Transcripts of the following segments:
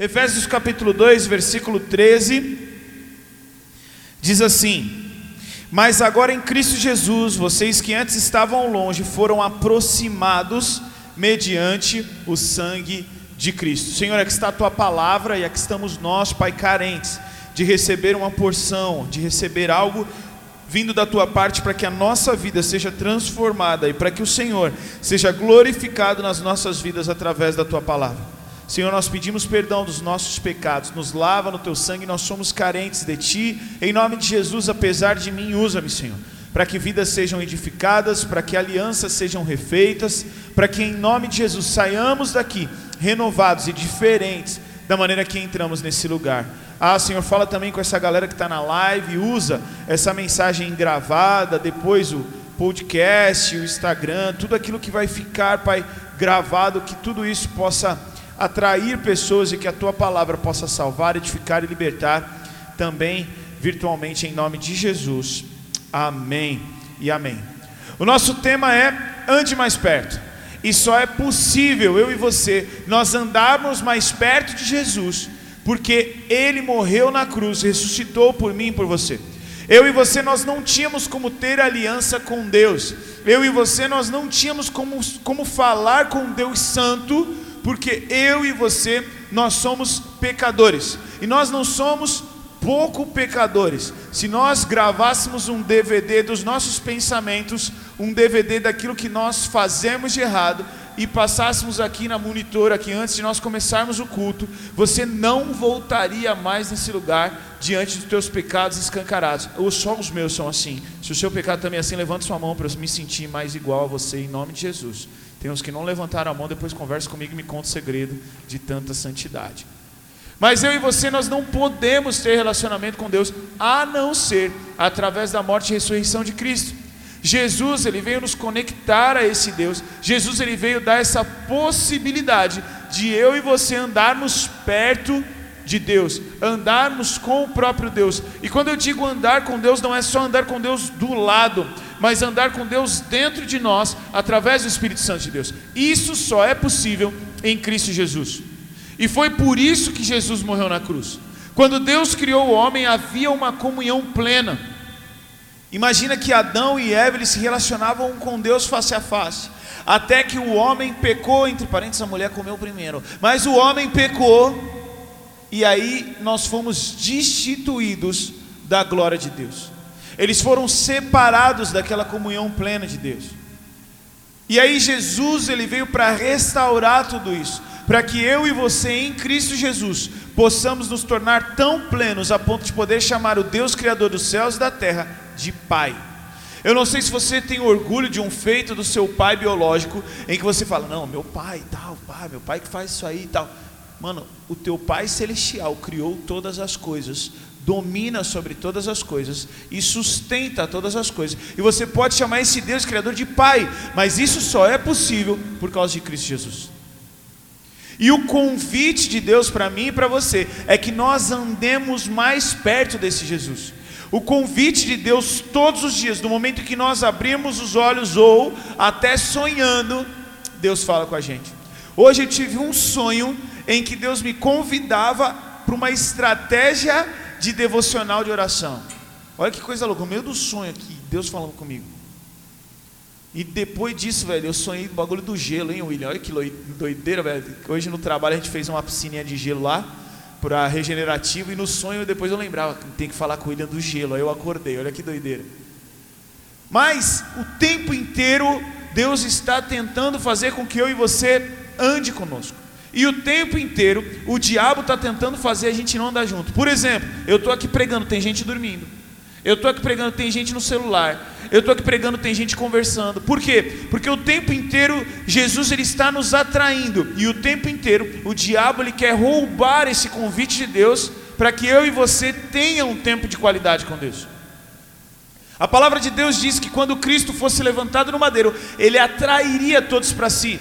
Efésios capítulo 2, versículo 13, diz assim: Mas agora em Cristo Jesus, vocês que antes estavam longe foram aproximados mediante o sangue de Cristo. Senhor, aqui está a tua palavra e aqui estamos nós, Pai, carentes de receber uma porção, de receber algo vindo da tua parte para que a nossa vida seja transformada e para que o Senhor seja glorificado nas nossas vidas através da tua palavra. Senhor, nós pedimos perdão dos nossos pecados, nos lava no teu sangue, nós somos carentes de ti. Em nome de Jesus, apesar de mim, usa-me, Senhor, para que vidas sejam edificadas, para que alianças sejam refeitas, para que em nome de Jesus saiamos daqui renovados e diferentes da maneira que entramos nesse lugar. Ah, Senhor, fala também com essa galera que está na live, usa essa mensagem gravada, depois o podcast, o Instagram, tudo aquilo que vai ficar, Pai, gravado, que tudo isso possa atrair pessoas e que a tua palavra possa salvar, edificar e libertar também virtualmente em nome de Jesus. Amém e amém. O nosso tema é ande mais perto. E só é possível eu e você nós andarmos mais perto de Jesus, porque ele morreu na cruz, ressuscitou por mim e por você. Eu e você nós não tínhamos como ter aliança com Deus. Eu e você nós não tínhamos como, como falar com Deus santo porque eu e você, nós somos pecadores, e nós não somos pouco pecadores. Se nós gravássemos um DVD dos nossos pensamentos, um DVD daquilo que nós fazemos de errado, e passássemos aqui na monitor, aqui antes de nós começarmos o culto, você não voltaria mais nesse lugar diante dos teus pecados escancarados. Ou só os meus são assim. Se o seu pecado também é assim, levante sua mão para eu me sentir mais igual a você, em nome de Jesus. Tem uns que não levantaram a mão, depois conversa comigo e me conta o segredo de tanta santidade. Mas eu e você, nós não podemos ter relacionamento com Deus a não ser através da morte e ressurreição de Cristo. Jesus, ele veio nos conectar a esse Deus. Jesus, ele veio dar essa possibilidade de eu e você andarmos perto de Deus, andarmos com o próprio Deus. E quando eu digo andar com Deus, não é só andar com Deus do lado, mas andar com Deus dentro de nós, através do Espírito Santo de Deus. Isso só é possível em Cristo Jesus. E foi por isso que Jesus morreu na cruz. Quando Deus criou o homem, havia uma comunhão plena. Imagina que Adão e Eva se relacionavam com Deus face a face, até que o homem pecou, entre parênteses, a mulher comeu primeiro, mas o homem pecou, e aí nós fomos destituídos da glória de Deus. Eles foram separados daquela comunhão plena de Deus. E aí Jesus ele veio para restaurar tudo isso, para que eu e você em Cristo Jesus possamos nos tornar tão plenos a ponto de poder chamar o Deus criador dos céus e da terra de pai. Eu não sei se você tem orgulho de um feito do seu pai biológico em que você fala: "Não, meu pai, tal, pai, meu pai que faz isso aí e tal". Mano, o teu pai celestial criou todas as coisas domina sobre todas as coisas e sustenta todas as coisas. E você pode chamar esse Deus criador de Pai, mas isso só é possível por causa de Cristo Jesus. E o convite de Deus para mim e para você é que nós andemos mais perto desse Jesus. O convite de Deus todos os dias, do momento que nós abrimos os olhos ou até sonhando, Deus fala com a gente. Hoje eu tive um sonho em que Deus me convidava para uma estratégia de devocional de oração. Olha que coisa louca, no meio do sonho aqui, Deus falando comigo. E depois disso, velho, eu sonhei do bagulho do gelo, hein, William? Olha que doideira, velho. Hoje no trabalho a gente fez uma piscininha de gelo lá, para regenerativo, e no sonho depois eu lembrava, tem que falar com o William do gelo. Aí eu acordei, olha que doideira. Mas o tempo inteiro Deus está tentando fazer com que eu e você ande conosco. E o tempo inteiro o diabo está tentando fazer a gente não andar junto. Por exemplo, eu estou aqui pregando, tem gente dormindo. Eu estou aqui pregando, tem gente no celular. Eu estou aqui pregando, tem gente conversando. Por quê? Porque o tempo inteiro Jesus ele está nos atraindo. E o tempo inteiro o diabo ele quer roubar esse convite de Deus para que eu e você tenham um tempo de qualidade com Deus. A palavra de Deus diz que quando Cristo fosse levantado no madeiro, ele atrairia todos para si.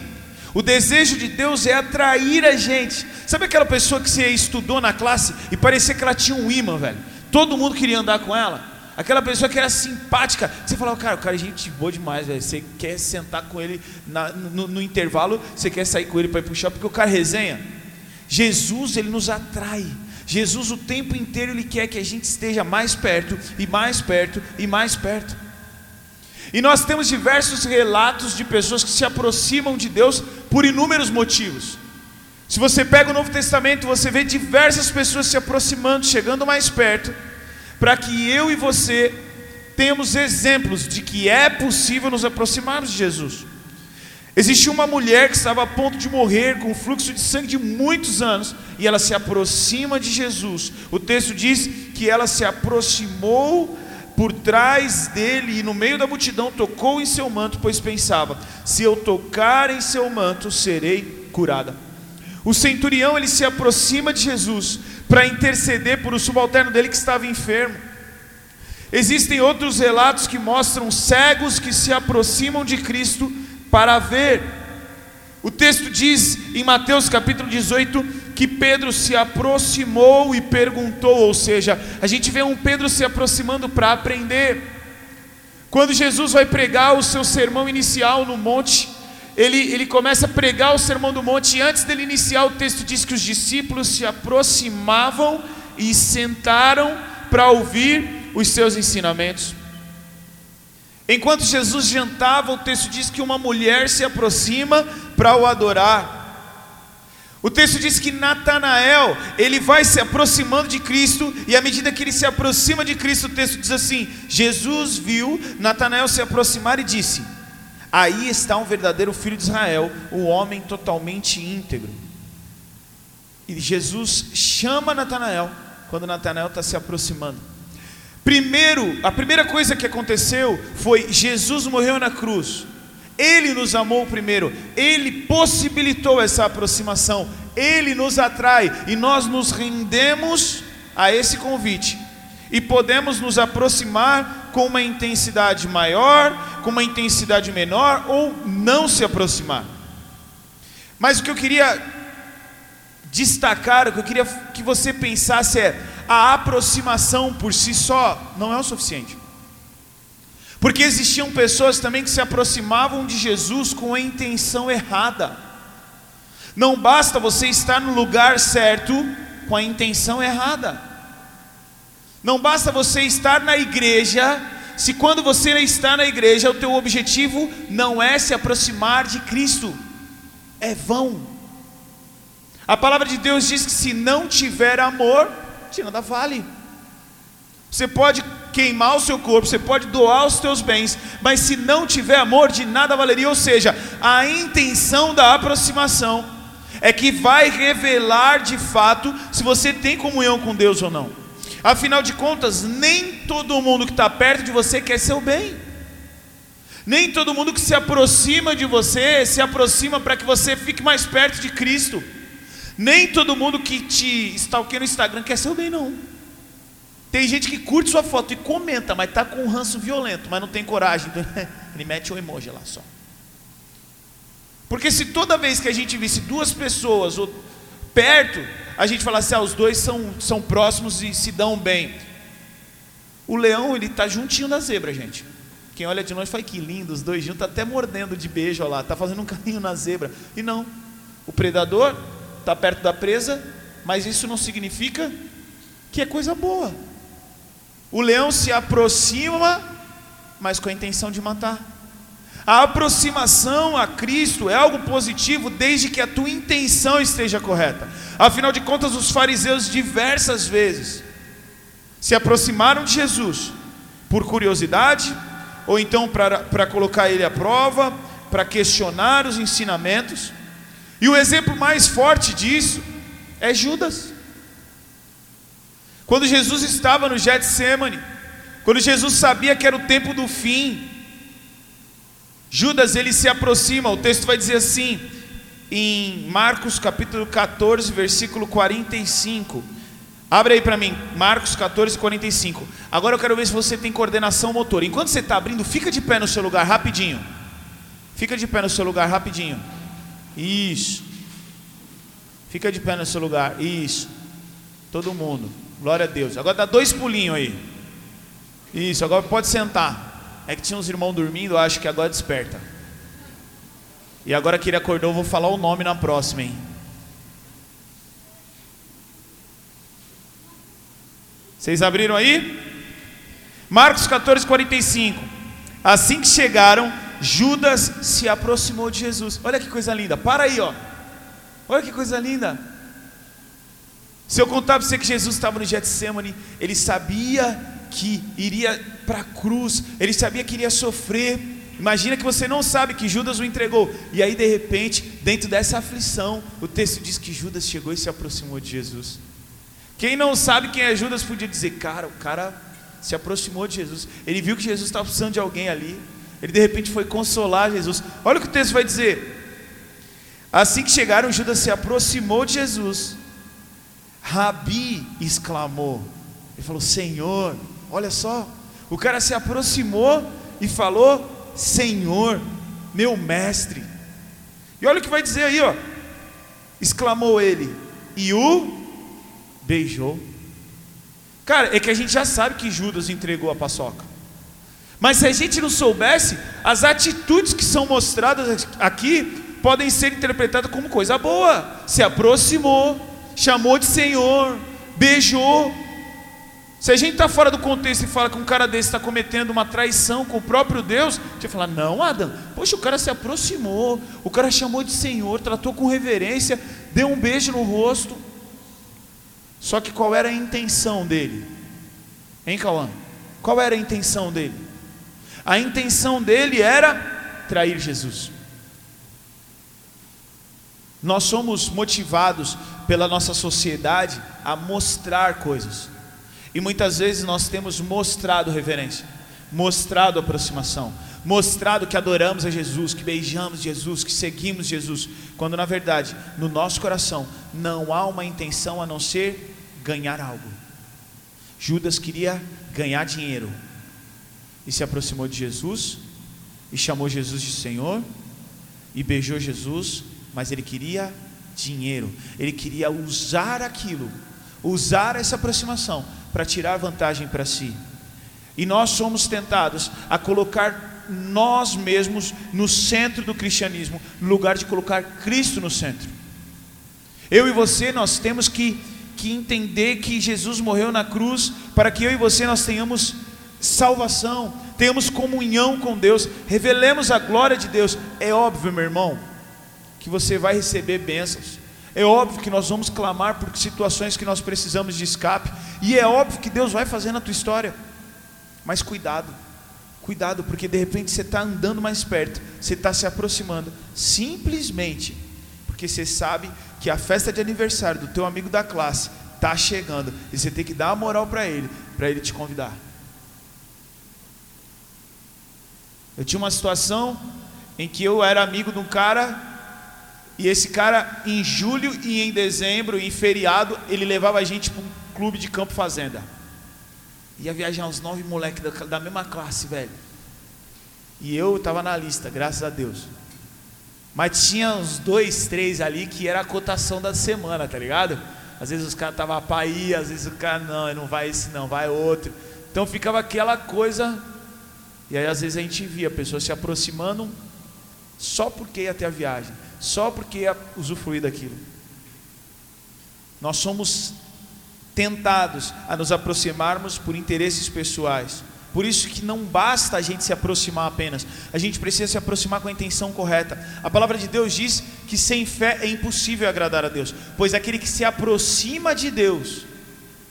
O desejo de Deus é atrair a gente. Sabe aquela pessoa que você estudou na classe e parecia que ela tinha um imã, velho? Todo mundo queria andar com ela. Aquela pessoa que era simpática. Você falava, cara, o cara é gente boa demais, velho. Você quer sentar com ele na, no, no, intervalo, você quer sair com ele para ir shopping, porque o cara resenha. Jesus, ele nos atrai. Jesus o tempo inteiro ele quer que a gente esteja mais perto e mais perto e mais perto. E nós temos diversos relatos de pessoas que se aproximam de Deus por inúmeros motivos. Se você pega o Novo Testamento, você vê diversas pessoas se aproximando, chegando mais perto, para que eu e você tenhamos exemplos de que é possível nos aproximarmos de Jesus. Existia uma mulher que estava a ponto de morrer com um fluxo de sangue de muitos anos e ela se aproxima de Jesus. O texto diz que ela se aproximou por trás dele e no meio da multidão tocou em seu manto, pois pensava: se eu tocar em seu manto, serei curada. O centurião ele se aproxima de Jesus para interceder por o subalterno dele que estava enfermo. Existem outros relatos que mostram cegos que se aproximam de Cristo para ver. O texto diz em Mateus capítulo 18 que Pedro se aproximou e perguntou, ou seja, a gente vê um Pedro se aproximando para aprender. Quando Jesus vai pregar o seu sermão inicial no monte, ele, ele começa a pregar o sermão do monte, e antes dele iniciar, o texto diz que os discípulos se aproximavam e sentaram para ouvir os seus ensinamentos. Enquanto Jesus jantava, o texto diz que uma mulher se aproxima para o adorar. O texto diz que Natanael, ele vai se aproximando de Cristo, e à medida que ele se aproxima de Cristo, o texto diz assim: Jesus viu Natanael se aproximar e disse: Aí está um verdadeiro filho de Israel, um homem totalmente íntegro. E Jesus chama Natanael quando Natanael está se aproximando. Primeiro, a primeira coisa que aconteceu foi Jesus morreu na cruz. Ele nos amou primeiro, ele possibilitou essa aproximação, ele nos atrai e nós nos rendemos a esse convite e podemos nos aproximar com uma intensidade maior, com uma intensidade menor ou não se aproximar. Mas o que eu queria destacar, o que eu queria que você pensasse é: a aproximação por si só não é o suficiente. Porque existiam pessoas também que se aproximavam de Jesus com a intenção errada. Não basta você estar no lugar certo com a intenção errada. Não basta você estar na igreja, se quando você está na igreja, o teu objetivo não é se aproximar de Cristo. É vão. A palavra de Deus diz que se não tiver amor, de nada vale. Você pode queimar o seu corpo, você pode doar os teus bens, mas se não tiver amor, de nada valeria. Ou seja, a intenção da aproximação é que vai revelar de fato se você tem comunhão com Deus ou não. Afinal de contas, nem todo mundo que está perto de você quer seu bem. Nem todo mundo que se aproxima de você se aproxima para que você fique mais perto de Cristo. Nem todo mundo que te stalkeia no Instagram quer seu bem, não. Tem gente que curte sua foto e comenta, mas tá com um ranço violento, mas não tem coragem. Ele mete um emoji lá só. Porque se toda vez que a gente visse duas pessoas perto, a gente falasse, ah, os dois são, são próximos e se dão bem. O leão, ele tá juntinho da zebra, gente. Quem olha de longe fala que lindo, os dois juntos, tá até mordendo de beijo lá, tá fazendo um carinho na zebra. E não, o predador está perto da presa, mas isso não significa que é coisa boa. O leão se aproxima, mas com a intenção de matar. A aproximação a Cristo é algo positivo desde que a tua intenção esteja correta. Afinal de contas, os fariseus diversas vezes se aproximaram de Jesus por curiosidade, ou então para colocar ele à prova, para questionar os ensinamentos. E o exemplo mais forte disso é Judas. Quando Jesus estava no Getsemane, quando Jesus sabia que era o tempo do fim, Judas ele se aproxima, o texto vai dizer assim, em Marcos capítulo 14, versículo 45. Abre aí para mim, Marcos 14, 45. Agora eu quero ver se você tem coordenação motor. Enquanto você está abrindo, fica de pé no seu lugar rapidinho. Fica de pé no seu lugar rapidinho. Isso. Fica de pé no seu lugar. Isso. Todo mundo. Glória a Deus. Agora dá dois pulinhos aí. Isso, agora pode sentar. É que tinha uns irmãos dormindo, eu acho que agora desperta. E agora que ele acordou, eu vou falar o nome na próxima, hein? Vocês abriram aí? Marcos 14, 45. Assim que chegaram, Judas se aproximou de Jesus. Olha que coisa linda. Para aí, ó. Olha que coisa linda. Se eu contar para você que Jesus estava no Getsemane, ele sabia que iria para a cruz, ele sabia que iria sofrer. Imagina que você não sabe que Judas o entregou. E aí, de repente, dentro dessa aflição, o texto diz que Judas chegou e se aproximou de Jesus. Quem não sabe quem é Judas podia dizer, cara, o cara se aproximou de Jesus. Ele viu que Jesus estava precisando de alguém ali. Ele de repente foi consolar Jesus. Olha o que o texto vai dizer. Assim que chegaram, Judas se aproximou de Jesus. Rabi exclamou. Ele falou: Senhor, olha só. O cara se aproximou e falou: Senhor, meu mestre. E olha o que vai dizer aí, ó. Exclamou ele e o beijou. Cara, é que a gente já sabe que Judas entregou a paçoca. Mas se a gente não soubesse, as atitudes que são mostradas aqui podem ser interpretadas como coisa boa. Se aproximou, chamou de Senhor, beijou. Se a gente está fora do contexto e fala que um cara desse está cometendo uma traição com o próprio Deus, a gente vai falar: não, Adam, poxa, o cara se aproximou, o cara chamou de Senhor, tratou com reverência, deu um beijo no rosto. Só que qual era a intenção dele? Hein, Cauã? Qual era a intenção dele? A intenção dele era trair Jesus. Nós somos motivados pela nossa sociedade a mostrar coisas. E muitas vezes nós temos mostrado reverência, mostrado aproximação, mostrado que adoramos a Jesus, que beijamos Jesus, que seguimos Jesus, quando na verdade, no nosso coração, não há uma intenção a não ser ganhar algo. Judas queria ganhar dinheiro e se aproximou de Jesus e chamou Jesus de Senhor e beijou Jesus, mas ele queria dinheiro, ele queria usar aquilo, usar essa aproximação para tirar vantagem para si. E nós somos tentados a colocar nós mesmos no centro do cristianismo, no lugar de colocar Cristo no centro. Eu e você, nós temos que, que entender que Jesus morreu na cruz para que eu e você nós tenhamos salvação, tenhamos comunhão com Deus, revelemos a glória de Deus. É óbvio, meu irmão, que você vai receber bênçãos. É óbvio que nós vamos clamar por situações que nós precisamos de escape. E é óbvio que Deus vai fazer na tua história. Mas cuidado, cuidado, porque de repente você está andando mais perto, você está se aproximando, simplesmente porque você sabe que a festa de aniversário do teu amigo da classe está chegando e você tem que dar a moral para ele, para ele te convidar. Eu tinha uma situação em que eu era amigo de um cara e esse cara em julho e em dezembro, em feriado, ele levava a gente para um clube de campo fazenda. Ia viajar uns nove moleques da, da mesma classe, velho. E eu estava na lista, graças a Deus. Mas tinha uns dois, três ali que era a cotação da semana, tá ligado? Às vezes os caras estavam para ir, às vezes o cara, não, não vai esse não, vai outro. Então ficava aquela coisa e aí às vezes a gente via pessoas se aproximando só porque ia ter a viagem, só porque ia usufruir daquilo. Nós somos tentados a nos aproximarmos por interesses pessoais. Por isso que não basta a gente se aproximar apenas, a gente precisa se aproximar com a intenção correta. A palavra de Deus diz que sem fé é impossível agradar a Deus, pois aquele que se aproxima de Deus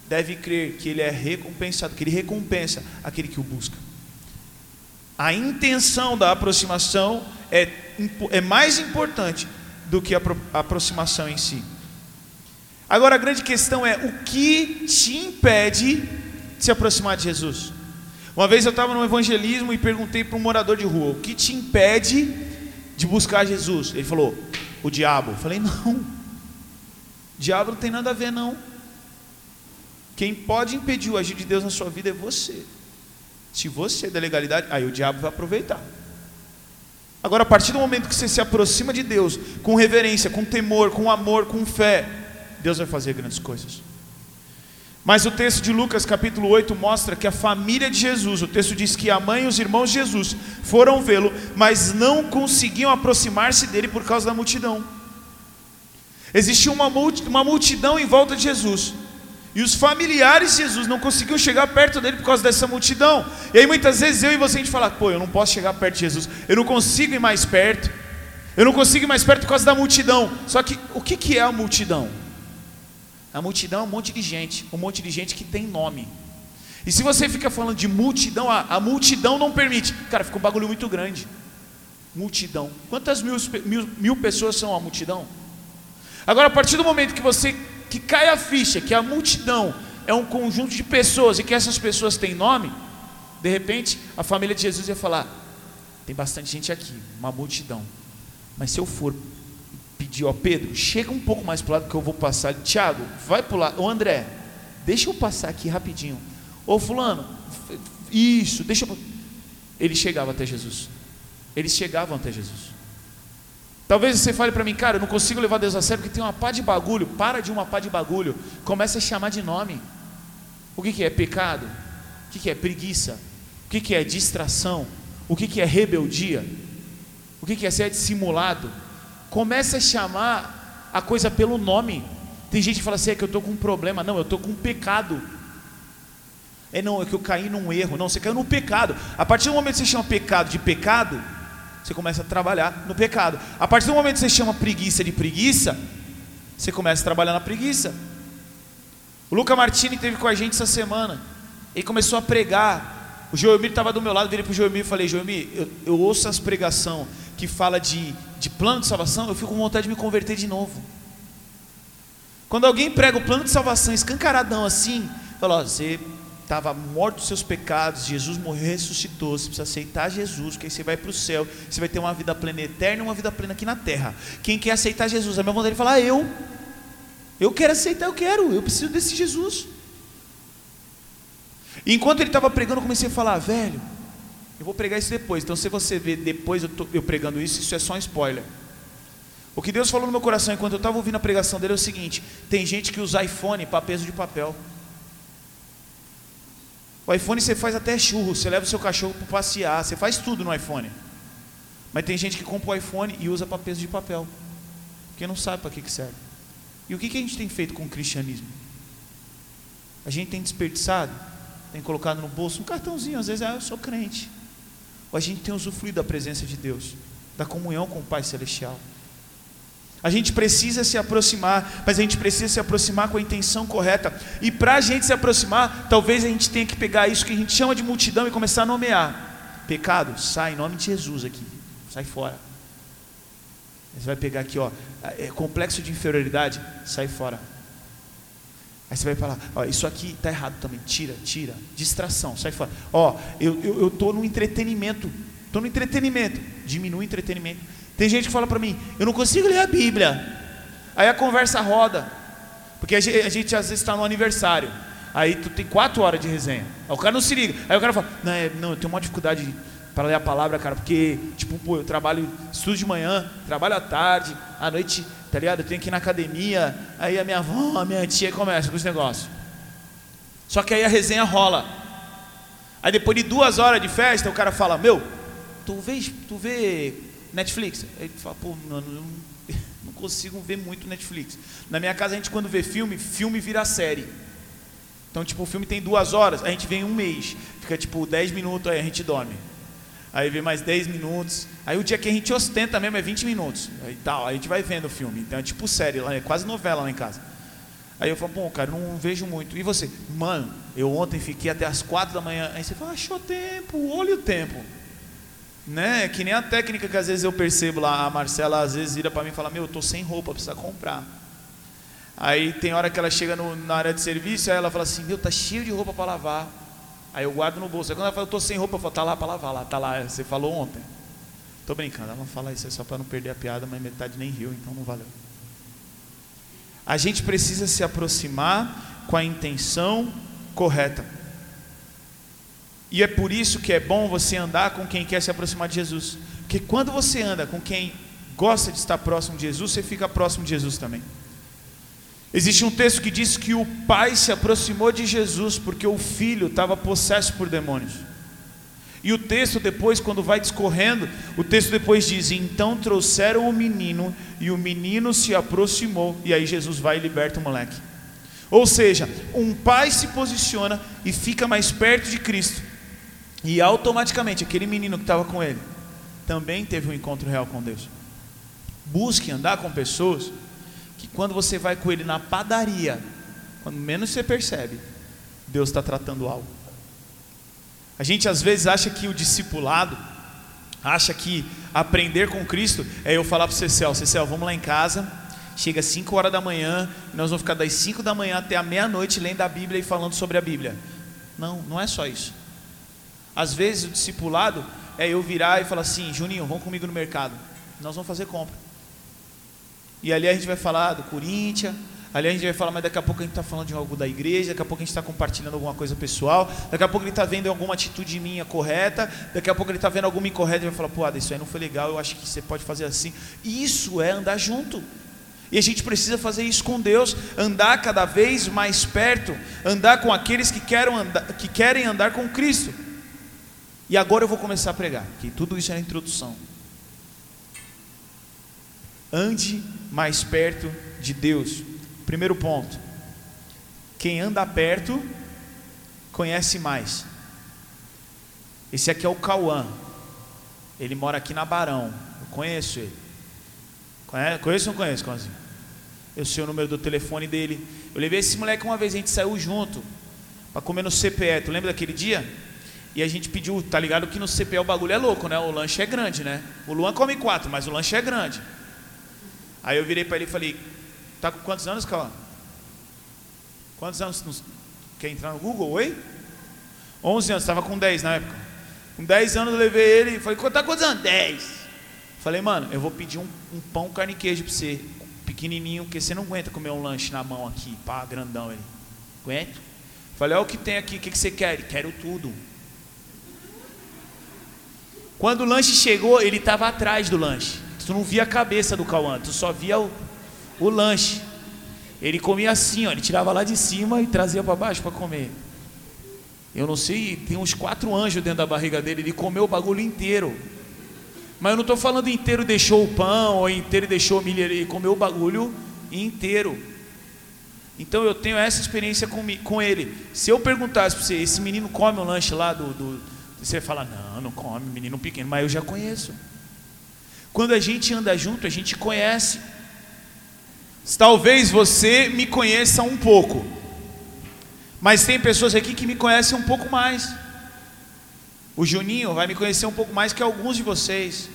deve crer que ele é recompensado, que ele recompensa aquele que o busca. A intenção da aproximação é, é mais importante do que a, a aproximação em si. Agora a grande questão é: o que te impede de se aproximar de Jesus? Uma vez eu estava no evangelismo e perguntei para um morador de rua: o que te impede de buscar Jesus? Ele falou: o diabo. Eu falei: não, o diabo não tem nada a ver, não. Quem pode impedir o agir de Deus na sua vida é você. Se você é da legalidade, aí o diabo vai aproveitar. Agora, a partir do momento que você se aproxima de Deus, com reverência, com temor, com amor, com fé, Deus vai fazer grandes coisas. Mas o texto de Lucas capítulo 8 mostra que a família de Jesus, o texto diz que a mãe e os irmãos de Jesus foram vê-lo, mas não conseguiam aproximar-se dele por causa da multidão. Existia uma multidão em volta de Jesus, E os familiares de Jesus não conseguiam chegar perto dele por causa dessa multidão. E aí muitas vezes eu e você a gente fala: pô, eu não posso chegar perto de Jesus, eu não consigo ir mais perto, eu não consigo ir mais perto por causa da multidão. Só que o que, que é a multidão? A multidão é um monte de gente, um monte de gente que tem nome. E se você fica falando de multidão, a, a multidão não permite. Cara, fica um bagulho muito grande. Multidão. Quantas mil, mil, mil pessoas são a multidão? Agora, a partir do momento que você que cai a ficha que a multidão é um conjunto de pessoas e que essas pessoas têm nome, de repente a família de Jesus ia falar: tem bastante gente aqui, uma multidão. Mas se eu for pedir, ó Pedro, chega um pouco mais para o lado que eu vou passar. Tiago, vai para o lado. Ô André, deixa eu passar aqui rapidinho. Ô Fulano, isso, deixa eu. Ele chegava até Jesus. Eles chegavam até Jesus. Talvez você fale para mim, cara, eu não consigo levar Deus a sério porque tem uma pá de bagulho. Para de uma pá de bagulho. Começa a chamar de nome. O que, que é pecado? O que, que é preguiça? O que, que é distração? O que, que é rebeldia? O que, que é ser dissimulado? Começa a chamar a coisa pelo nome. Tem gente que fala assim, é que eu estou com um problema. Não, eu estou com um pecado. É não, é que eu caí num erro. Não, você caiu num pecado. A partir do momento que você chama pecado de pecado, você começa a trabalhar no pecado. A partir do momento que você chama preguiça de preguiça, você começa a trabalhar na preguiça. O Luca Martini esteve com a gente essa semana. Ele começou a pregar. O Joelmir estava do meu lado, virei para o Joelmir e falei: Joelmir, eu, eu ouço as pregação que fala de, de plano de salvação, eu fico com vontade de me converter de novo. Quando alguém prega o plano de salvação escancaradão assim, fala: ó, você estava morto dos seus pecados, Jesus morreu e ressuscitou. Você precisa aceitar Jesus, porque aí você vai para o céu. Você vai ter uma vida plena eterna e uma vida plena aqui na terra. Quem quer aceitar Jesus? A minha vontade de falar, eu. Eu quero aceitar, eu quero, eu preciso desse Jesus. Enquanto ele estava pregando, eu comecei a falar, velho, eu vou pregar isso depois. Então, se você ver depois eu, tô, eu pregando isso, isso é só um spoiler. O que Deus falou no meu coração enquanto eu estava ouvindo a pregação dele é o seguinte: tem gente que usa iPhone para peso de papel. O iPhone você faz até churro, você leva o seu cachorro para passear, você faz tudo no iPhone. Mas tem gente que compra o iPhone e usa para peso de papel, porque não sabe para que, que serve. E o que, que a gente tem feito com o cristianismo? A gente tem desperdiçado, tem colocado no bolso um cartãozinho, às vezes, ah, eu sou crente. Ou a gente tem usufruído da presença de Deus, da comunhão com o Pai Celestial. A gente precisa se aproximar, mas a gente precisa se aproximar com a intenção correta. E para a gente se aproximar, talvez a gente tenha que pegar isso que a gente chama de multidão e começar a nomear. Pecado, sai em nome de Jesus aqui, sai fora. Você vai pegar aqui, ó, é complexo de inferioridade, sai fora. Aí você vai falar, ó, isso aqui está errado também, tira, tira, distração, sai fora. Ó, eu estou eu, no entretenimento, estou no entretenimento, diminui o entretenimento tem gente que fala para mim, eu não consigo ler a Bíblia. Aí a conversa roda, porque a gente, a gente às vezes está no aniversário. Aí tu tem quatro horas de resenha. Aí o cara não se liga. Aí o cara fala, não, é, não eu tenho uma dificuldade para ler a palavra, cara, porque, tipo, pô, eu trabalho, estudo de manhã, trabalho à tarde, à noite, tá ligado? Eu tenho que ir na academia, aí a minha avó, a minha tia começa com os negócios. Só que aí a resenha rola. Aí depois de duas horas de festa, o cara fala, meu, tu vê, tu vê Netflix. Aí fala, pô, mano, eu não, não consigo ver muito Netflix. Na minha casa, a gente quando vê filme, filme vira série. Então, tipo, o filme tem duas horas, a gente vem um mês. Fica, tipo, dez minutos, aí a gente dorme. Aí vem mais dez minutos. Aí o dia que a gente ostenta mesmo é 20 minutos. Aí tal, aí a gente vai vendo o filme. Então é tipo série, lá, é quase novela lá em casa. Aí eu falo, bom, cara, não vejo muito. E você? Mano, eu ontem fiquei até as quatro da manhã. Aí você fala, achou tempo, olha o tempo. Né? Que nem a técnica que às vezes eu percebo lá, a Marcela às vezes vira para mim e fala: Meu, eu tô sem roupa, precisa comprar. Aí tem hora que ela chega no, na área de serviço, aí ela fala assim: Meu, tá cheio de roupa para lavar. Aí eu guardo no bolso. Aí quando ela fala: Eu tô sem roupa, eu falo: Tá lá para lavar, lá, tá lá. Você falou ontem. Tô brincando, ela não fala isso é só para não perder a piada, mas metade nem riu, então não valeu. A gente precisa se aproximar com a intenção correta. E é por isso que é bom você andar com quem quer se aproximar de Jesus. Porque quando você anda com quem gosta de estar próximo de Jesus, você fica próximo de Jesus também. Existe um texto que diz que o pai se aproximou de Jesus porque o filho estava possesso por demônios. E o texto depois, quando vai discorrendo, o texto depois diz: Então trouxeram o menino, e o menino se aproximou, e aí Jesus vai e liberta o moleque. Ou seja, um pai se posiciona e fica mais perto de Cristo. E automaticamente aquele menino que estava com ele também teve um encontro real com Deus. Busque andar com pessoas que quando você vai com ele na padaria, quando menos você percebe, Deus está tratando algo. A gente às vezes acha que o discipulado, acha que aprender com Cristo é eu falar para o Cecel, Cecel, vamos lá em casa, chega às 5 horas da manhã, nós vamos ficar das 5 da manhã até a meia-noite lendo a Bíblia e falando sobre a Bíblia. Não, não é só isso. Às vezes o discipulado é eu virar e falar assim, Juninho, vamos comigo no mercado. Nós vamos fazer compra. E ali a gente vai falar do Corinthians, ali a gente vai falar, mas daqui a pouco a gente está falando de algo da igreja, daqui a pouco a gente está compartilhando alguma coisa pessoal, daqui a pouco ele está vendo alguma atitude minha correta, daqui a pouco ele está vendo alguma incorreta e vai falar, pô, isso aí não foi legal, eu acho que você pode fazer assim. Isso é andar junto. E a gente precisa fazer isso com Deus, andar cada vez mais perto, andar com aqueles que, andar, que querem andar com Cristo. E agora eu vou começar a pregar, que tudo isso é a introdução. Ande mais perto de Deus. Primeiro ponto. Quem anda perto conhece mais. Esse aqui é o Cauã. Ele mora aqui na Barão. Eu conheço ele. Conhece, conheço ou não conheço, Cauãzinho? Eu sei o número do telefone dele. Eu levei esse moleque uma vez, a gente saiu junto para comer no CPE. Tu lembra daquele dia? E a gente pediu, tá ligado que no CPE o bagulho é louco, né? O lanche é grande, né? O Luan come quatro, mas o lanche é grande. Aí eu virei para ele e falei, tá com quantos anos, Cauã? Quantos anos? Quer entrar no Google? Oi? 11 anos, estava com 10 na época. Com 10 anos eu levei ele e falei, tá quantos anos? 10. Falei, mano, eu vou pedir um, um pão carne e queijo para você. Pequenininho, porque você não aguenta comer um lanche na mão aqui, pá, grandão ele. Aguento? Falei, olha o que tem aqui, o que, que você quer? Ele, quero tudo. Quando o lanche chegou, ele estava atrás do lanche. Tu não via a cabeça do Cauã, tu só via o, o lanche. Ele comia assim, ó, ele tirava lá de cima e trazia para baixo para comer. Eu não sei, tem uns quatro anjos dentro da barriga dele, ele comeu o bagulho inteiro. Mas eu não estou falando inteiro deixou o pão, ou inteiro deixou o milho, ele comeu o bagulho inteiro. Então eu tenho essa experiência com, com ele. Se eu perguntasse para você, esse menino come o lanche lá do, do você fala, não, não come, menino pequeno, mas eu já conheço. Quando a gente anda junto, a gente conhece. Talvez você me conheça um pouco, mas tem pessoas aqui que me conhecem um pouco mais. O Juninho vai me conhecer um pouco mais que alguns de vocês.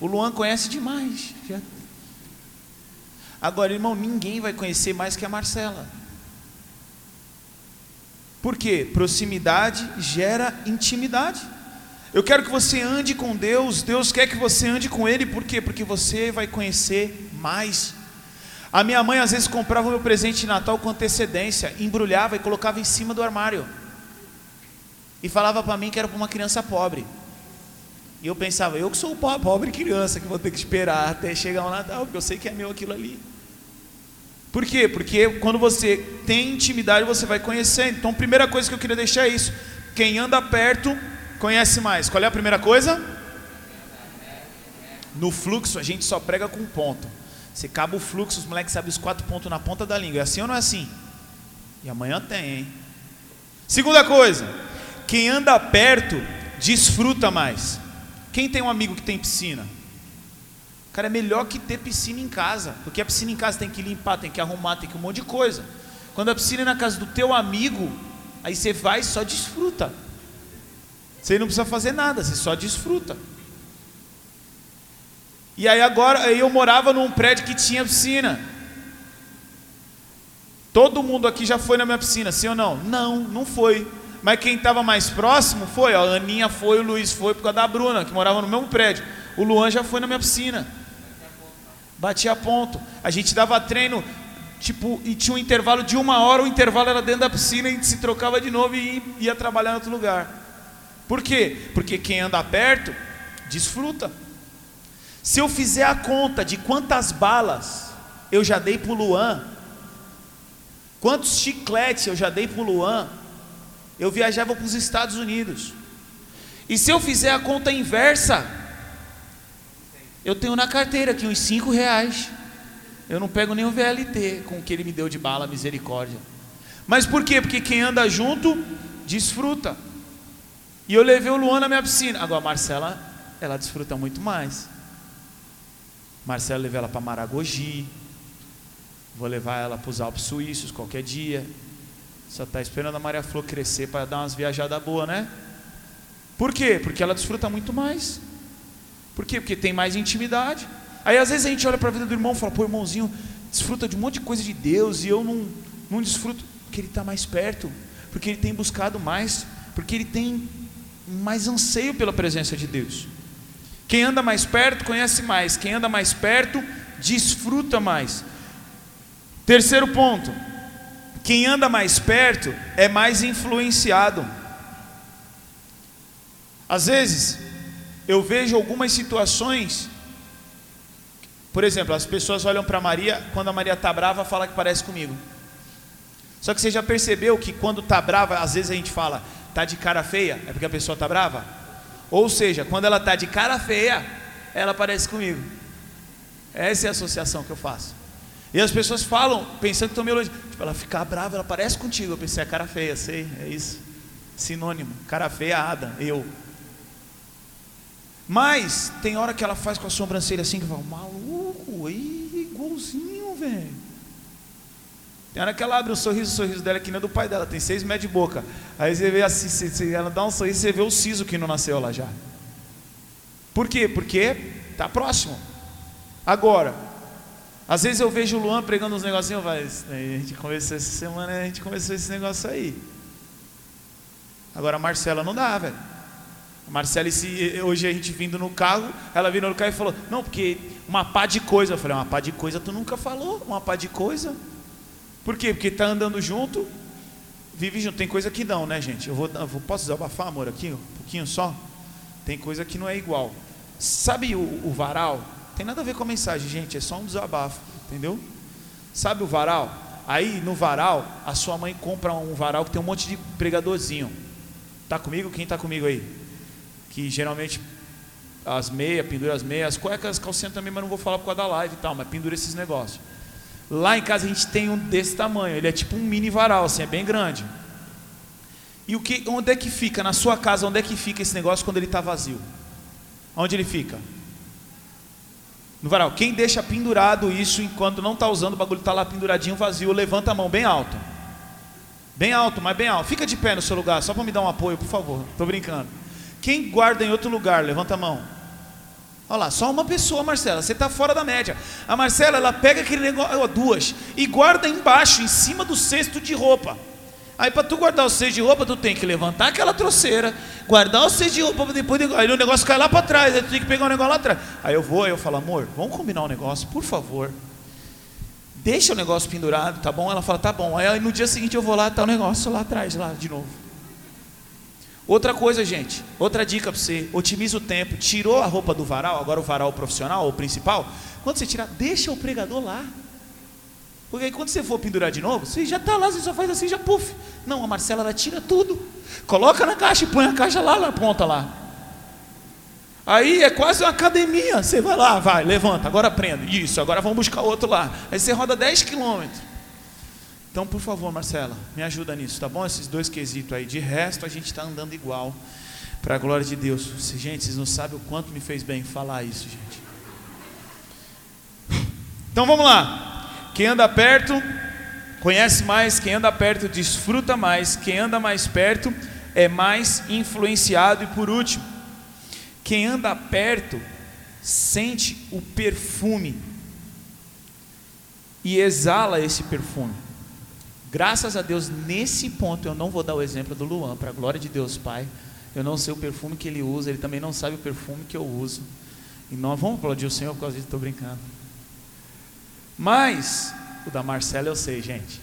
O Luan conhece demais. Agora, irmão, ninguém vai conhecer mais que a Marcela. Por quê? Proximidade gera intimidade. Eu quero que você ande com Deus, Deus quer que você ande com Ele, por quê? Porque você vai conhecer mais. A minha mãe às vezes comprava o meu presente de Natal com antecedência, embrulhava e colocava em cima do armário. E falava para mim que era para uma criança pobre. E eu pensava, eu que sou pobre criança, que vou ter que esperar até chegar o Natal, porque eu sei que é meu aquilo ali. Por quê? Porque quando você tem intimidade, você vai conhecendo. Então, a primeira coisa que eu queria deixar é isso: quem anda perto conhece mais. Qual é a primeira coisa? No fluxo, a gente só prega com ponto. Você acaba o fluxo, os moleques sabem os quatro pontos na ponta da língua. É assim ou não é assim? E amanhã tem, hein? Segunda coisa: quem anda perto desfruta mais. Quem tem um amigo que tem piscina? Cara, é melhor que ter piscina em casa, porque a piscina em casa tem que limpar, tem que arrumar, tem que um monte de coisa. Quando a piscina é na casa do teu amigo, aí você vai e só desfruta. Você não precisa fazer nada, você só desfruta. E aí agora eu morava num prédio que tinha piscina. Todo mundo aqui já foi na minha piscina, sim ou não? Não, não foi. Mas quem estava mais próximo foi, ó, a Aninha foi, o Luiz foi por causa da Bruna, que morava no mesmo prédio. O Luan já foi na minha piscina. Batia ponto. A gente dava treino, tipo, e tinha um intervalo de uma hora, o intervalo era dentro da piscina, a gente se trocava de novo e ia trabalhar em outro lugar. Por quê? Porque quem anda perto, desfruta. Se eu fizer a conta de quantas balas eu já dei para o Luan, quantos chicletes eu já dei para o Luan, eu viajava para os Estados Unidos. E se eu fizer a conta inversa, eu tenho na carteira aqui uns 5 reais. Eu não pego o VLT com o que ele me deu de bala, misericórdia. Mas por quê? Porque quem anda junto desfruta. E eu levei o Luan na minha piscina. Agora a Marcela, ela desfruta muito mais. Marcela levei ela para Maragogi. Vou levar ela para os Alpes Suíços qualquer dia. Só está esperando a Maria Flor crescer para dar umas viajadas boas, né? Por quê? Porque ela desfruta muito mais. Por quê? Porque tem mais intimidade. Aí às vezes a gente olha para a vida do irmão e fala, pô, irmãozinho, desfruta de um monte de coisa de Deus e eu não, não desfruto. Porque ele está mais perto, porque ele tem buscado mais, porque ele tem mais anseio pela presença de Deus. Quem anda mais perto conhece mais, quem anda mais perto desfruta mais. Terceiro ponto, quem anda mais perto é mais influenciado. Às vezes, eu vejo algumas situações, por exemplo, as pessoas olham para Maria, quando a Maria está brava, fala que parece comigo. Só que você já percebeu que quando está brava, às vezes a gente fala, está de cara feia, é porque a pessoa está brava? Ou seja, quando ela está de cara feia, ela parece comigo. Essa é a associação que eu faço. E as pessoas falam, pensando que estão me elogiando. Tipo, ela fica brava, ela parece contigo. Eu pensei, é cara feia, sei, é isso. Sinônimo. Cara feia, Ada, eu. Mas, tem hora que ela faz com a sobrancelha assim, que fala, maluco, aí, igualzinho, velho. Tem hora que ela abre um sorriso, o sorriso dela é que nem do pai dela, tem seis metros de boca. Aí você vê assim, ela dá um sorriso, você vê o siso que não nasceu lá já. Por quê? Porque está próximo. Agora, às vezes eu vejo o Luan pregando uns negocinhos, vai, a gente conversou essa semana, a gente conversou esse negócio aí. Agora a Marcela não dá, velho. A Marcela, esse, hoje a gente vindo no carro, ela vindo no carro e falou: Não, porque uma pá de coisa. Eu falei: Uma pá de coisa tu nunca falou, uma pá de coisa. Por quê? Porque está andando junto, vive junto. Tem coisa que não, né, gente? Eu vou, eu posso desabafar, amor, aqui, um pouquinho só? Tem coisa que não é igual. Sabe o, o varal? Tem nada a ver com a mensagem, gente, é só um desabafo, entendeu? Sabe o varal? Aí no varal, a sua mãe compra um varal que tem um monte de pregadorzinho. Tá comigo? Quem tá comigo aí? Que geralmente as meias, pendura as meias, as cuecas, as calcinhas também, mas não vou falar por causa da live e tal, mas pendura esses negócios. Lá em casa a gente tem um desse tamanho, ele é tipo um mini varal, assim, é bem grande. E o que, onde é que fica na sua casa? Onde é que fica esse negócio quando ele está vazio? Onde ele fica? No varal. Quem deixa pendurado isso enquanto não está usando, o bagulho está lá penduradinho, vazio, levanta a mão bem alto. Bem alto, mas bem alto. Fica de pé no seu lugar, só para me dar um apoio, por favor. Estou brincando. Quem guarda em outro lugar, levanta a mão. Olha lá, só uma pessoa, Marcela, você está fora da média. A Marcela, ela pega aquele negócio, duas, e guarda embaixo, em cima do cesto de roupa. Aí para tu guardar o cesto de roupa, tu tem que levantar aquela troceira, guardar o cesto de roupa, depois aí o negócio cai lá para trás, aí tu tem que pegar o negócio lá atrás. Aí eu vou, aí eu falo, amor, vamos combinar um negócio, por favor. Deixa o negócio pendurado, tá bom? Ela fala, tá bom. Aí no dia seguinte eu vou lá, tá o negócio lá atrás, lá de novo. Outra coisa, gente, outra dica para você: otimiza o tempo. Tirou a roupa do varal, agora o varal profissional, o principal. Quando você tirar, deixa o pregador lá. Porque aí quando você for pendurar de novo, você já está lá, você só faz assim, já puf. Não, a Marcela ela tira tudo. Coloca na caixa e põe a caixa lá na ponta lá. Aí é quase uma academia. Você vai lá, vai, levanta, agora prenda. Isso, agora vamos buscar outro lá. Aí você roda 10 quilômetros. Então, por favor, Marcela, me ajuda nisso, tá bom? Esses dois quesitos aí. De resto, a gente está andando igual. Para a glória de Deus. Gente, vocês não sabem o quanto me fez bem falar isso, gente. Então vamos lá. Quem anda perto conhece mais, quem anda perto desfruta mais, quem anda mais perto é mais influenciado e por último, quem anda perto sente o perfume e exala esse perfume. Graças a Deus, nesse ponto, eu não vou dar o exemplo do Luan, para a glória de Deus Pai. Eu não sei o perfume que ele usa, ele também não sabe o perfume que eu uso. E nós vamos aplaudir o Senhor por causa disso, estou brincando. Mas, o da Marcela eu sei, gente.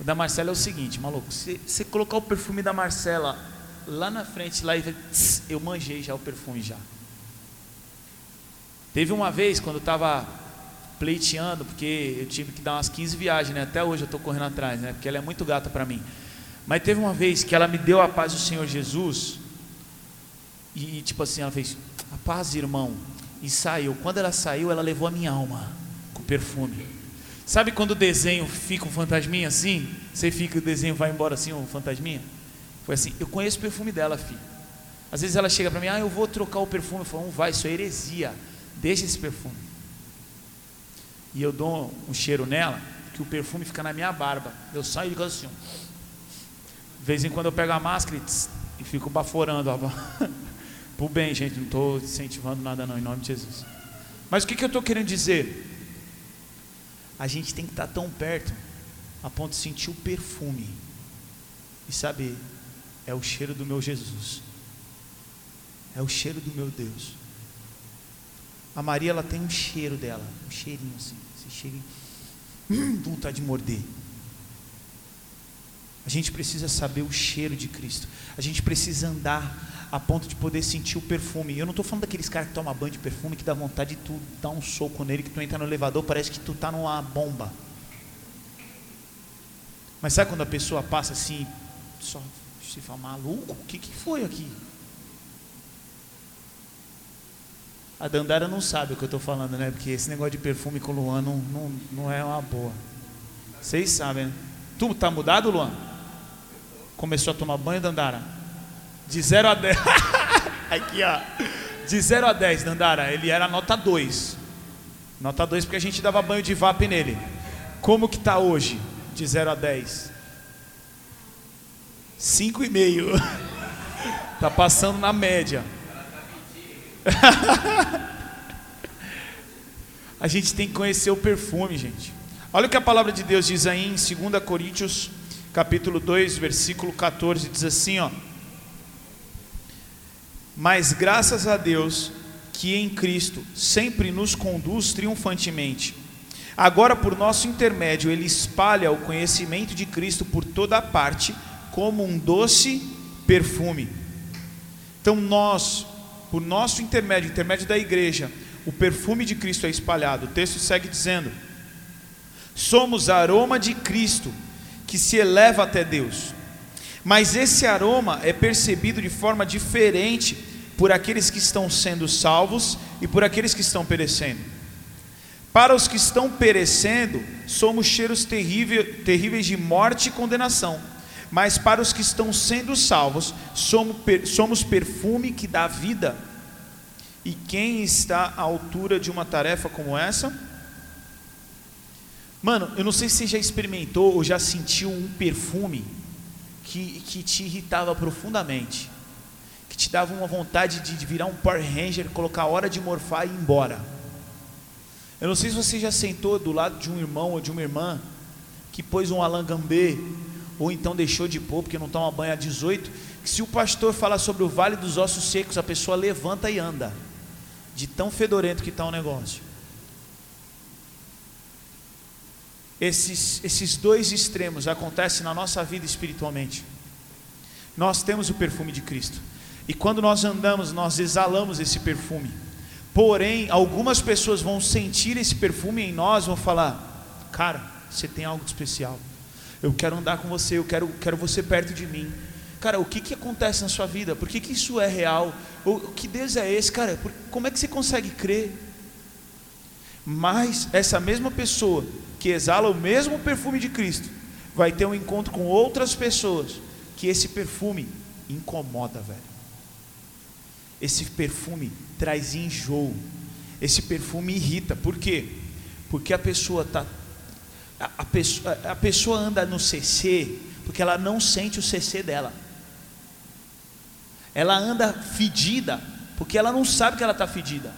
O da Marcela é o seguinte, maluco, se você colocar o perfume da Marcela lá na frente, lá e tss, eu manjei já o perfume já. Teve uma vez quando eu estava pleiteando, porque eu tive que dar umas 15 viagens, né? Até hoje eu estou correndo atrás, né? Porque ela é muito gata para mim. Mas teve uma vez que ela me deu a paz do Senhor Jesus, e tipo assim, ela fez, a paz, irmão, e saiu. Quando ela saiu, ela levou a minha alma com perfume. Sabe quando o desenho fica um fantasminha assim? Você fica, o desenho vai embora assim, um fantasminha? Foi assim, eu conheço o perfume dela, filho. Às vezes ela chega para mim, ah, eu vou trocar o perfume. Eu falo, não vai, isso é heresia. Deixa esse perfume. E eu dou um cheiro nela, que o perfume fica na minha barba. Eu saio e digo assim, de vez em quando eu pego a máscara e, tss, e fico baforando. Por bem, gente, não estou incentivando nada não, em nome de Jesus. Mas o que, que eu estou querendo dizer? A gente tem que estar tá tão perto a ponto de sentir o perfume e saber, é o cheiro do meu Jesus, é o cheiro do meu Deus. A Maria ela tem um cheiro dela, um cheirinho assim, chega e hum, vontade de morder. A gente precisa saber o cheiro de Cristo. A gente precisa andar a ponto de poder sentir o perfume. Eu não estou falando daqueles caras que tomam banho de perfume que dá vontade de tu dar um soco nele, que tu entra no elevador, parece que tu está numa bomba. Mas sabe quando a pessoa passa assim, só se fala, maluco, o que, que foi aqui? A Dandara não sabe o que eu estou falando, né? Porque esse negócio de perfume com o Luan não, não, não é uma boa. Vocês sabem, né? Tu tá mudado, Luan? começou a tomar banho, Dandara? De 0 a 10. Aqui, ó. De 0 a 10, Dandara, ele era nota 2. Nota 2 porque a gente dava banho de VAP nele. Como que tá hoje? De 0 a 10. 5,5. tá passando na média. a gente tem que conhecer o perfume, gente. Olha o que a palavra de Deus diz aí em 2 Coríntios capítulo 2, versículo 14, diz assim, ó: Mas graças a Deus que em Cristo sempre nos conduz triunfantemente. Agora, por nosso intermédio, ele espalha o conhecimento de Cristo por toda parte, como um doce perfume. Então, nós, por nosso intermédio, intermédio da igreja, o perfume de Cristo é espalhado. O texto segue dizendo: Somos aroma de Cristo que se eleva até Deus. Mas esse aroma é percebido de forma diferente por aqueles que estão sendo salvos e por aqueles que estão perecendo. Para os que estão perecendo, somos cheiros terríveis de morte e condenação. Mas para os que estão sendo salvos, somos perfume que dá vida. E quem está à altura de uma tarefa como essa? Mano, eu não sei se você já experimentou ou já sentiu um perfume que, que te irritava profundamente, que te dava uma vontade de, virar um Power Ranger, colocar a hora de morfar e ir embora. Eu não sei se você já sentou do lado de um irmão ou de uma irmã que pôs um alangambê, ou então deixou de pôr porque não toma banho há 18, que se o pastor falar sobre o vale dos ossos secos, a pessoa levanta e anda, de tão fedorento que está o negócio. Esses, esses dois extremos acontecem na nossa vida espiritualmente. Nós temos o perfume de Cristo. E quando nós andamos, nós exalamos esse perfume. Porém, algumas pessoas vão sentir esse perfume em nós, vão falar: Cara, você tem algo de especial. Eu quero andar com você, eu quero, quero você perto de mim. Cara, o que, que acontece na sua vida? Por que, que isso é real? O, que Deus é esse? Cara, por, como é que você consegue crer? Mas essa mesma pessoa que exala o mesmo perfume de Cristo, vai ter um encontro com outras pessoas que esse perfume incomoda, velho. Esse perfume traz enjoo. Esse perfume irrita. Por quê? Porque a pessoa tá a, a, pessoa, a pessoa anda no CC porque ela não sente o CC dela. Ela anda fedida porque ela não sabe que ela está fedida.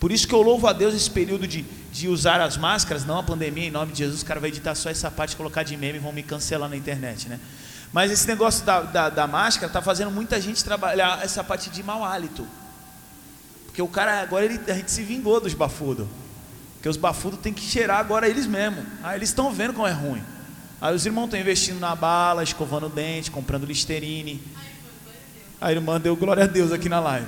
Por isso que eu louvo a Deus esse período de, de usar as máscaras, não a pandemia, em nome de Jesus. O cara vai editar só essa parte, colocar de meme vão me cancelar na internet, né? Mas esse negócio da, da, da máscara está fazendo muita gente trabalhar essa parte de mau hálito. Porque o cara, agora ele, a gente se vingou dos bafudos. Porque os bafudos têm que cheirar agora eles mesmos. Aí eles estão vendo como é ruim. Aí os irmãos estão investindo na bala, escovando o dente, comprando listerine. A irmã deu glória a Deus aqui na live.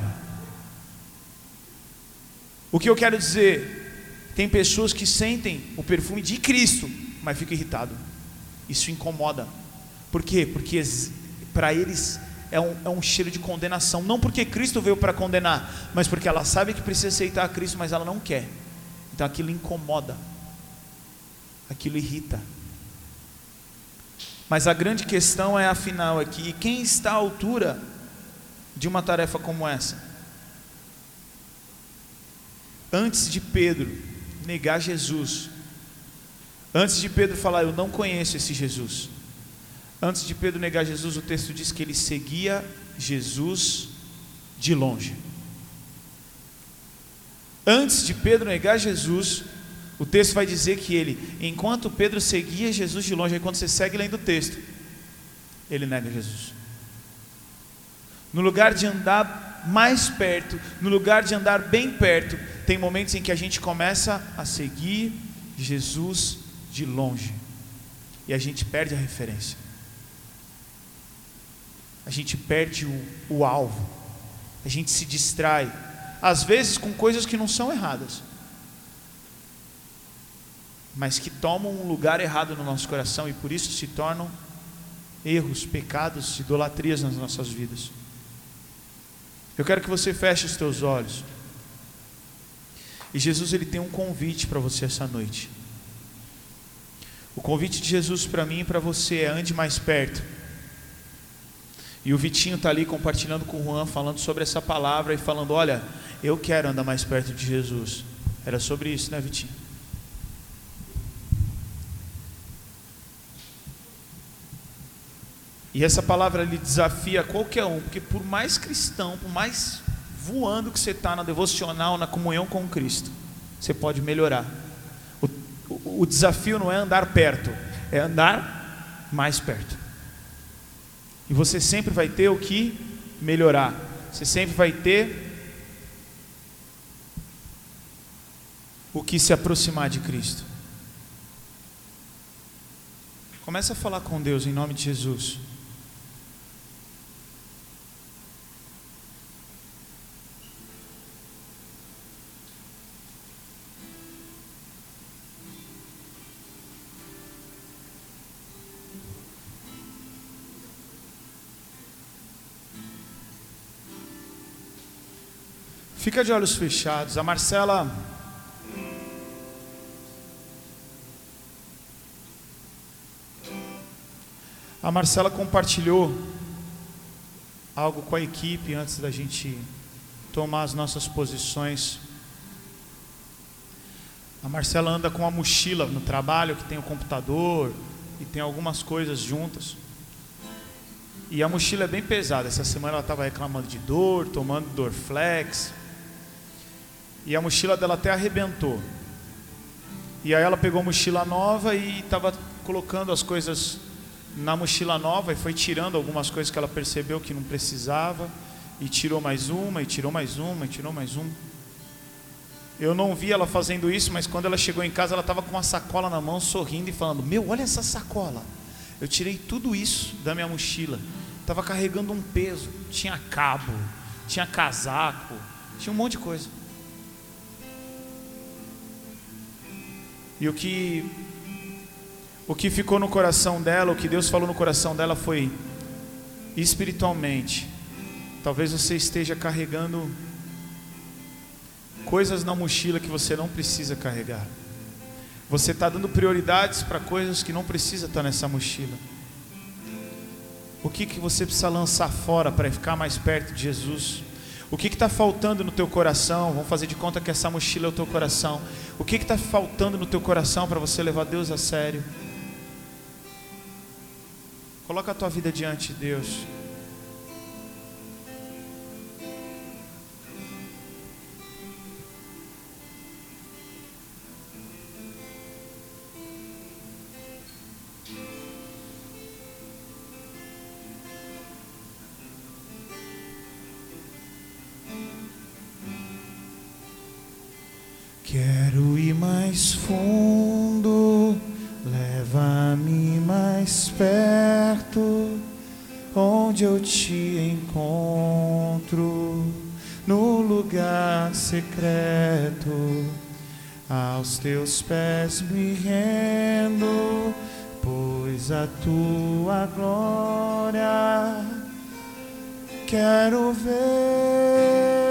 O que eu quero dizer? Tem pessoas que sentem o perfume de Cristo, mas ficam irritados. Isso incomoda. Por quê? Porque para eles é um, é um cheiro de condenação. Não porque Cristo veio para condenar, mas porque ela sabe que precisa aceitar Cristo, mas ela não quer. Então aquilo incomoda. aquilo irrita. Mas a grande questão é afinal aqui, quem está à altura de uma tarefa como essa? Antes de Pedro negar Jesus, antes de Pedro falar, eu não conheço esse Jesus, antes de Pedro negar Jesus, o texto diz que ele seguia Jesus de longe. Antes de Pedro negar Jesus, o texto vai dizer que ele, enquanto Pedro seguia Jesus de longe, aí quando você segue lendo o texto, ele nega Jesus. No lugar de andar mais perto, no lugar de andar bem perto, tem momentos em que a gente começa a seguir Jesus de longe. E a gente perde a referência, a gente perde o, o alvo, a gente se distrai, às vezes com coisas que não são erradas mas que tomam um lugar errado no nosso coração e por isso se tornam erros, pecados, idolatrias nas nossas vidas. Eu quero que você feche os teus olhos. E Jesus ele tem um convite para você essa noite. O convite de Jesus para mim e para você é ande mais perto. E o Vitinho está ali compartilhando com o Juan, falando sobre essa palavra e falando: Olha, eu quero andar mais perto de Jesus. Era sobre isso, né, Vitinho? E essa palavra lhe desafia qualquer um, porque por mais cristão, por mais voando que você está na devocional, na comunhão com Cristo, você pode melhorar. O, o, o desafio não é andar perto, é andar mais perto. E você sempre vai ter o que melhorar, você sempre vai ter o que se aproximar de Cristo. Comece a falar com Deus em nome de Jesus. Fica de olhos fechados. A Marcela. A Marcela compartilhou algo com a equipe antes da gente tomar as nossas posições. A Marcela anda com uma mochila no trabalho que tem o computador e tem algumas coisas juntas. E a mochila é bem pesada. Essa semana ela estava reclamando de dor, tomando Dorflex. E a mochila dela até arrebentou. E aí ela pegou a mochila nova e estava colocando as coisas na mochila nova e foi tirando algumas coisas que ela percebeu que não precisava. E tirou mais uma, e tirou mais uma, e tirou mais uma. Eu não vi ela fazendo isso, mas quando ela chegou em casa, ela estava com uma sacola na mão, sorrindo e falando: Meu, olha essa sacola. Eu tirei tudo isso da minha mochila. Estava carregando um peso. Tinha cabo, tinha casaco, tinha um monte de coisa. E o que o que ficou no coração dela, o que Deus falou no coração dela foi espiritualmente. Talvez você esteja carregando coisas na mochila que você não precisa carregar. Você está dando prioridades para coisas que não precisa estar tá nessa mochila. O que, que você precisa lançar fora para ficar mais perto de Jesus? O que está faltando no teu coração? Vamos fazer de conta que essa mochila é o teu coração. O que está faltando no teu coração para você levar Deus a sério? Coloca a tua vida diante de Deus. Mais fundo, leva-me mais perto, onde eu te encontro, no lugar secreto. Aos teus pés me rendo, pois a tua glória quero ver.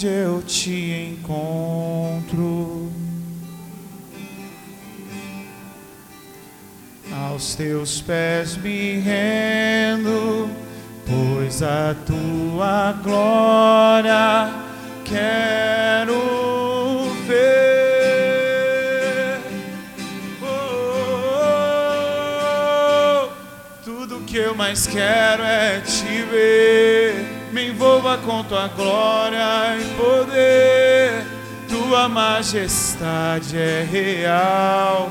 Onde eu te encontro. Aos teus pés me rendo, pois a tua glória quero ver. Oh, tudo que eu mais quero é te ver. Me envolva com tua glória e poder. Tua majestade é real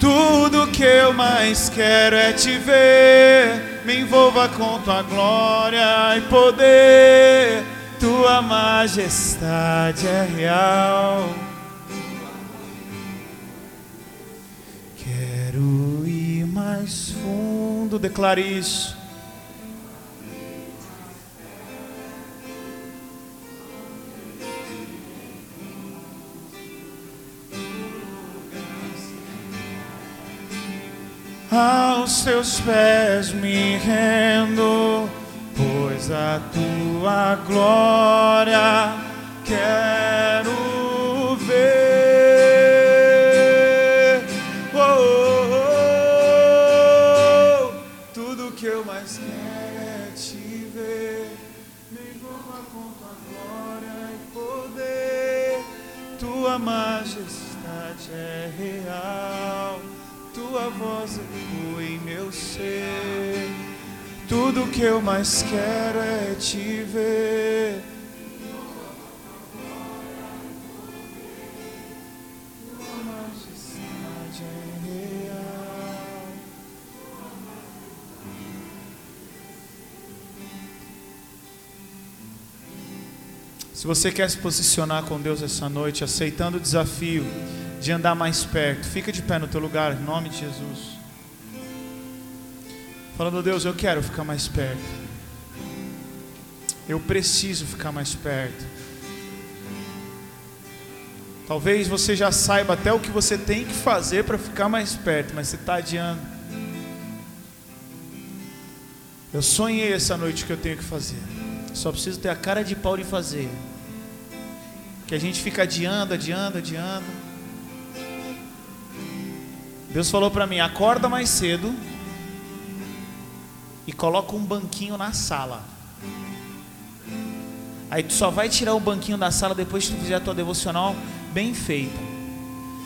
Tudo que eu mais quero é te ver. Me envolva com tua glória e poder. Tua majestade é real. Fundo, declare isso. aos teus pés me rendo, pois a tua glória quero ver. Tua majestade é real tua voz ecoa em meu ser. Tudo que eu mais quero é te ver. Se você quer se posicionar com Deus essa noite, aceitando o desafio, de andar mais perto. Fica de pé no teu lugar, em nome de Jesus. Falando, Deus, eu quero ficar mais perto. Eu preciso ficar mais perto. Talvez você já saiba até o que você tem que fazer para ficar mais perto, mas você está adiando. Eu sonhei essa noite que eu tenho que fazer. Só preciso ter a cara de pau de fazer. Que a gente fica adiando, adiando, adiando. Deus falou para mim: acorda mais cedo e coloca um banquinho na sala. Aí tu só vai tirar o banquinho da sala depois que tu fizer a tua devocional bem feita.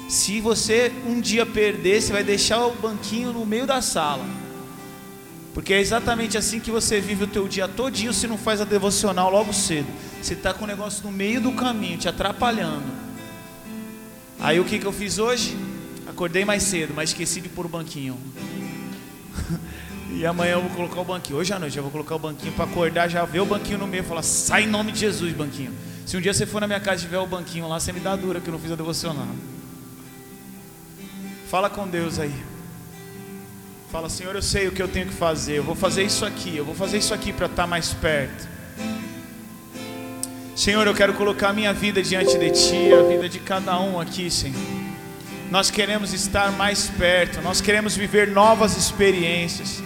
Se você um dia perder, você vai deixar o banquinho no meio da sala. Porque é exatamente assim que você vive o teu dia todinho se não faz a devocional logo cedo. Você está com o negócio no meio do caminho, te atrapalhando. Aí o que, que eu fiz hoje? Acordei mais cedo, mas esqueci de pôr o banquinho. e amanhã eu vou colocar o banquinho. Hoje à noite eu vou colocar o banquinho para acordar, já ver o banquinho no meio e falar: sai em nome de Jesus, banquinho. Se um dia você for na minha casa e tiver o banquinho lá, você me dá dura que eu não fiz a devocional. Fala com Deus aí. Fala, Senhor, eu sei o que eu tenho que fazer. Eu vou fazer isso aqui. Eu vou fazer isso aqui para estar tá mais perto. Senhor, eu quero colocar a minha vida diante de Ti, a vida de cada um aqui, Senhor. Nós queremos estar mais perto, nós queremos viver novas experiências.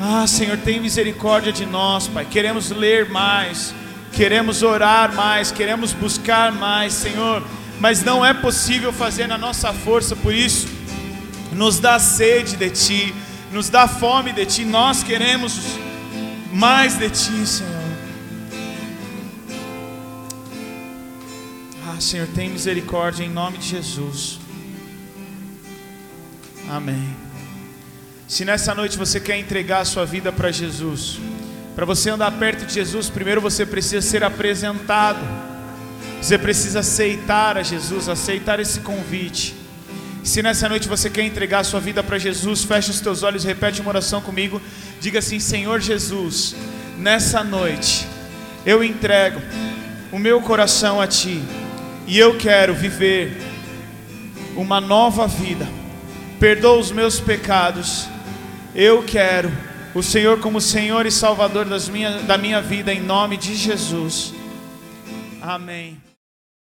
Ah, Senhor, tem misericórdia de nós, Pai. Queremos ler mais, queremos orar mais, queremos buscar mais, Senhor. Mas não é possível fazer na nossa força, por isso, nos dá sede de Ti, nos dá fome de Ti. Nós queremos mais de Ti, Senhor. Ah, Senhor, tem misericórdia em nome de Jesus. Amém. Se nessa noite você quer entregar a sua vida para Jesus, para você andar perto de Jesus, primeiro você precisa ser apresentado. Você precisa aceitar a Jesus, aceitar esse convite. Se nessa noite você quer entregar a sua vida para Jesus, feche os teus olhos, repete uma oração comigo. Diga assim: Senhor Jesus, nessa noite eu entrego o meu coração a Ti e eu quero viver uma nova vida perdoa os meus pecados. Eu quero o Senhor como Senhor e Salvador das minha, da minha vida, em nome de Jesus. Amém.